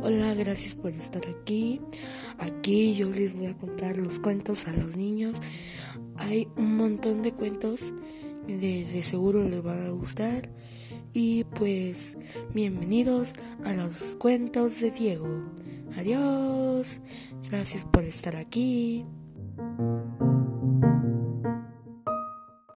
Hola, gracias por estar aquí. Aquí yo les voy a contar los cuentos a los niños. Hay un montón de cuentos, de, de seguro les van a gustar. Y pues, bienvenidos a los cuentos de Diego. Adiós. Gracias por estar aquí.